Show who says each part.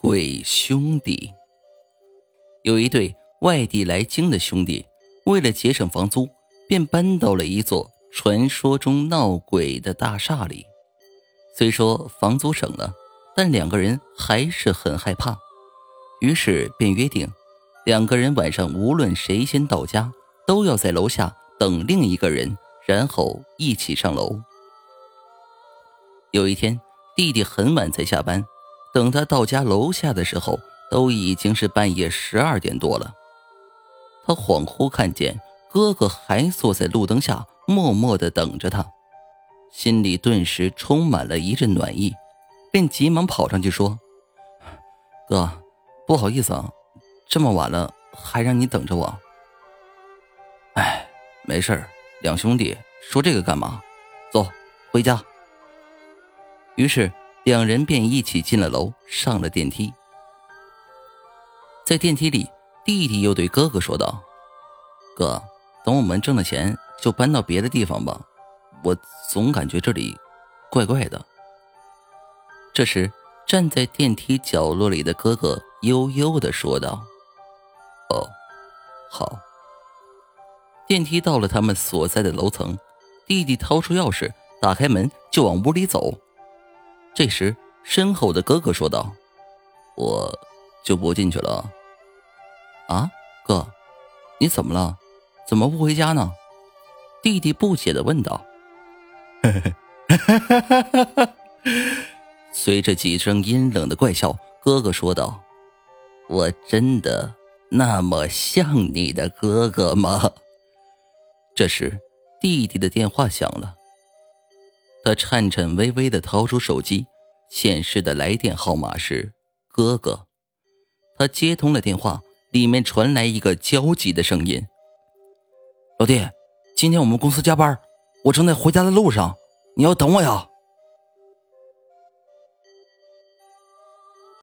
Speaker 1: 鬼兄弟。有一对外地来京的兄弟，为了节省房租，便搬到了一座传说中闹鬼的大厦里。虽说房租省了，但两个人还是很害怕，于是便约定，两个人晚上无论谁先到家，都要在楼下等另一个人，然后一起上楼。有一天，弟弟很晚才下班。等他到家楼下的时候，都已经是半夜十二点多了。他恍惚看见哥哥还坐在路灯下，默默的等着他，心里顿时充满了一阵暖意，便急忙跑上去说：“哥，不好意思啊，这么晚了还让你等着我。”“哎，没事两兄弟说这个干嘛？走，回家。”于是。两人便一起进了楼，上了电梯。在电梯里，弟弟又对哥哥说道：“哥，等我们挣了钱，就搬到别的地方吧。我总感觉这里怪怪的。”这时，站在电梯角落里的哥哥悠悠的说道：“哦，好。”电梯到了他们所在的楼层，弟弟掏出钥匙，打开门就往屋里走。这时，身后的哥哥说道：“我就不进去了。”啊，哥，你怎么了？怎么不回家呢？弟弟不解的问道。随着几声阴冷的怪笑，哥哥说道：“我真的那么像你的哥哥吗？”这时，弟弟的电话响了。他颤颤巍巍地掏出手机，显示的来电号码是哥哥。他接通了电话，里面传来一个焦急的声音：“
Speaker 2: 老弟，今天我们公司加班，我正在回家的路上，你要等我呀。”